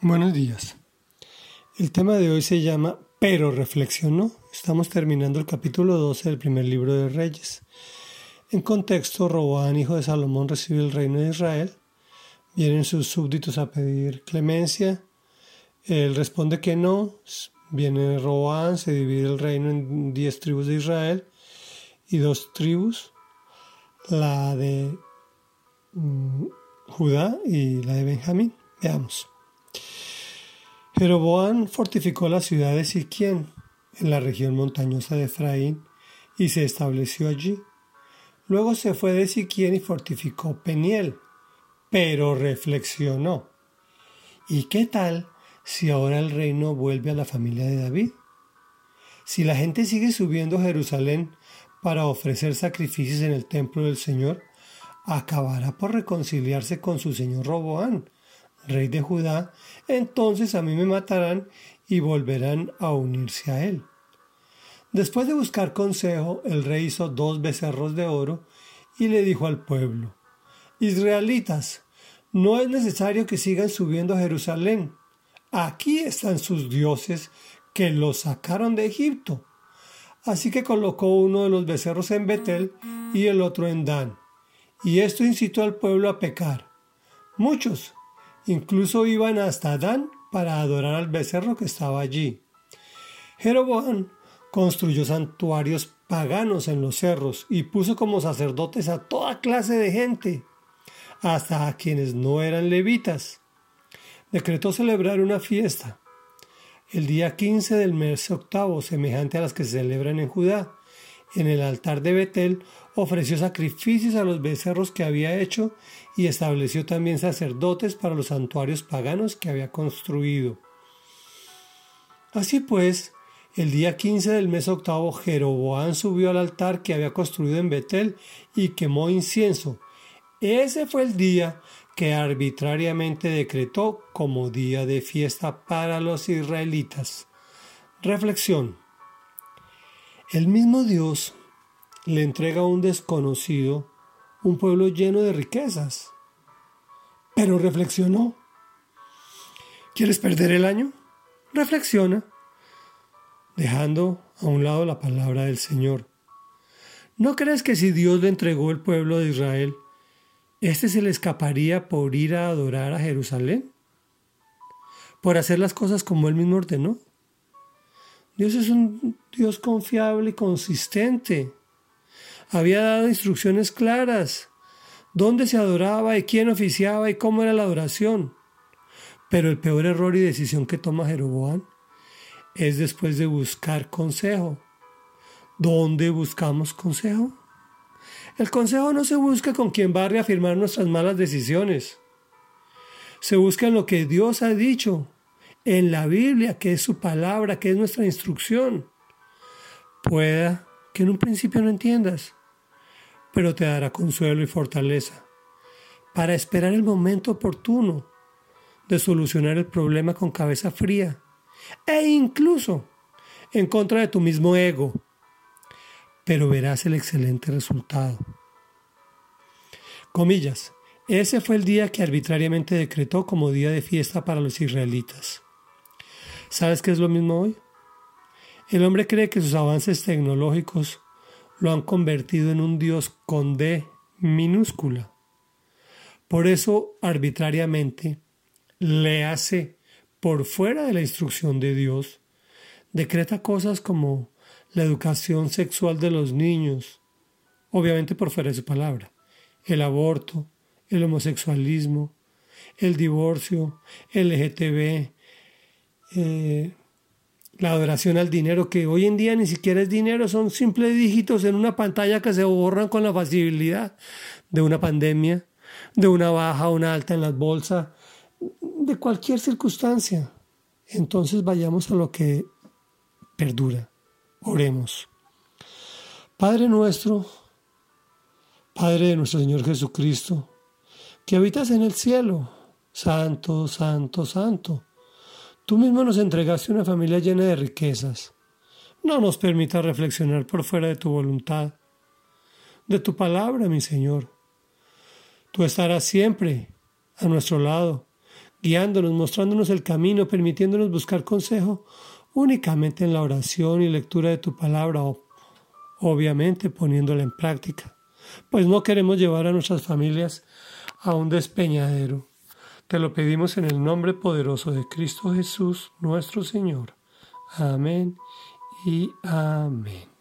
Buenos días. El tema de hoy se llama Pero reflexionó. Estamos terminando el capítulo 12 del primer libro de Reyes. En contexto, Roboán, hijo de Salomón, recibe el reino de Israel. Vienen sus súbditos a pedir clemencia. Él responde que no. Viene Roboán, se divide el reino en diez tribus de Israel y dos tribus, la de mm, Judá y la de Benjamín. Veamos. Jeroboam fortificó la ciudad de Siquien, en la región montañosa de Efraín, y se estableció allí. Luego se fue de Siquien y fortificó Peniel, pero reflexionó. ¿Y qué tal si ahora el reino vuelve a la familia de David? Si la gente sigue subiendo a Jerusalén para ofrecer sacrificios en el templo del Señor, acabará por reconciliarse con su señor Roboán, rey de Judá, entonces a mí me matarán y volverán a unirse a él. Después de buscar consejo, el rey hizo dos becerros de oro y le dijo al pueblo, Israelitas, no es necesario que sigan subiendo a Jerusalén. Aquí están sus dioses que los sacaron de Egipto. Así que colocó uno de los becerros en Betel y el otro en Dan. Y esto incitó al pueblo a pecar. Muchos, Incluso iban hasta Dan para adorar al becerro que estaba allí. Jeroboam construyó santuarios paganos en los cerros y puso como sacerdotes a toda clase de gente, hasta a quienes no eran levitas. Decretó celebrar una fiesta el día 15 del mes octavo, semejante a las que se celebran en Judá. En el altar de Betel ofreció sacrificios a los becerros que había hecho y estableció también sacerdotes para los santuarios paganos que había construido. Así pues, el día 15 del mes octavo, Jeroboam subió al altar que había construido en Betel y quemó incienso. Ese fue el día que arbitrariamente decretó como día de fiesta para los israelitas. Reflexión. El mismo Dios le entrega a un desconocido un pueblo lleno de riquezas. Pero reflexionó. ¿Quieres perder el año? Reflexiona, dejando a un lado la palabra del Señor. ¿No crees que si Dios le entregó el pueblo de Israel, éste se le escaparía por ir a adorar a Jerusalén? ¿Por hacer las cosas como él mismo ordenó? Dios es un Dios confiable y consistente había dado instrucciones claras, dónde se adoraba y quién oficiaba y cómo era la adoración. Pero el peor error y decisión que toma Jeroboam es después de buscar consejo. ¿Dónde buscamos consejo? El consejo no se busca con quien va a reafirmar nuestras malas decisiones. Se busca en lo que Dios ha dicho, en la Biblia, que es su palabra, que es nuestra instrucción. Pueda que en un principio no entiendas, pero te dará consuelo y fortaleza para esperar el momento oportuno de solucionar el problema con cabeza fría e incluso en contra de tu mismo ego, pero verás el excelente resultado. Comillas, ese fue el día que arbitrariamente decretó como día de fiesta para los israelitas. ¿Sabes qué es lo mismo hoy? El hombre cree que sus avances tecnológicos lo han convertido en un Dios con D minúscula. Por eso, arbitrariamente, le hace por fuera de la instrucción de Dios, decreta cosas como la educación sexual de los niños, obviamente por fuera de su palabra, el aborto, el homosexualismo, el divorcio, el LGTB, eh, la adoración al dinero, que hoy en día ni siquiera es dinero, son simples dígitos en una pantalla que se borran con la facilidad de una pandemia, de una baja, una alta en las bolsas, de cualquier circunstancia. Entonces vayamos a lo que perdura. Oremos. Padre nuestro, Padre de nuestro Señor Jesucristo, que habitas en el cielo, santo, santo, santo Tú mismo nos entregaste una familia llena de riquezas. No nos permitas reflexionar por fuera de tu voluntad, de tu palabra, mi Señor. Tú estarás siempre a nuestro lado, guiándonos, mostrándonos el camino, permitiéndonos buscar consejo únicamente en la oración y lectura de tu palabra, obviamente poniéndola en práctica, pues no queremos llevar a nuestras familias a un despeñadero. Te lo pedimos en el nombre poderoso de Cristo Jesús, nuestro Señor. Amén y amén.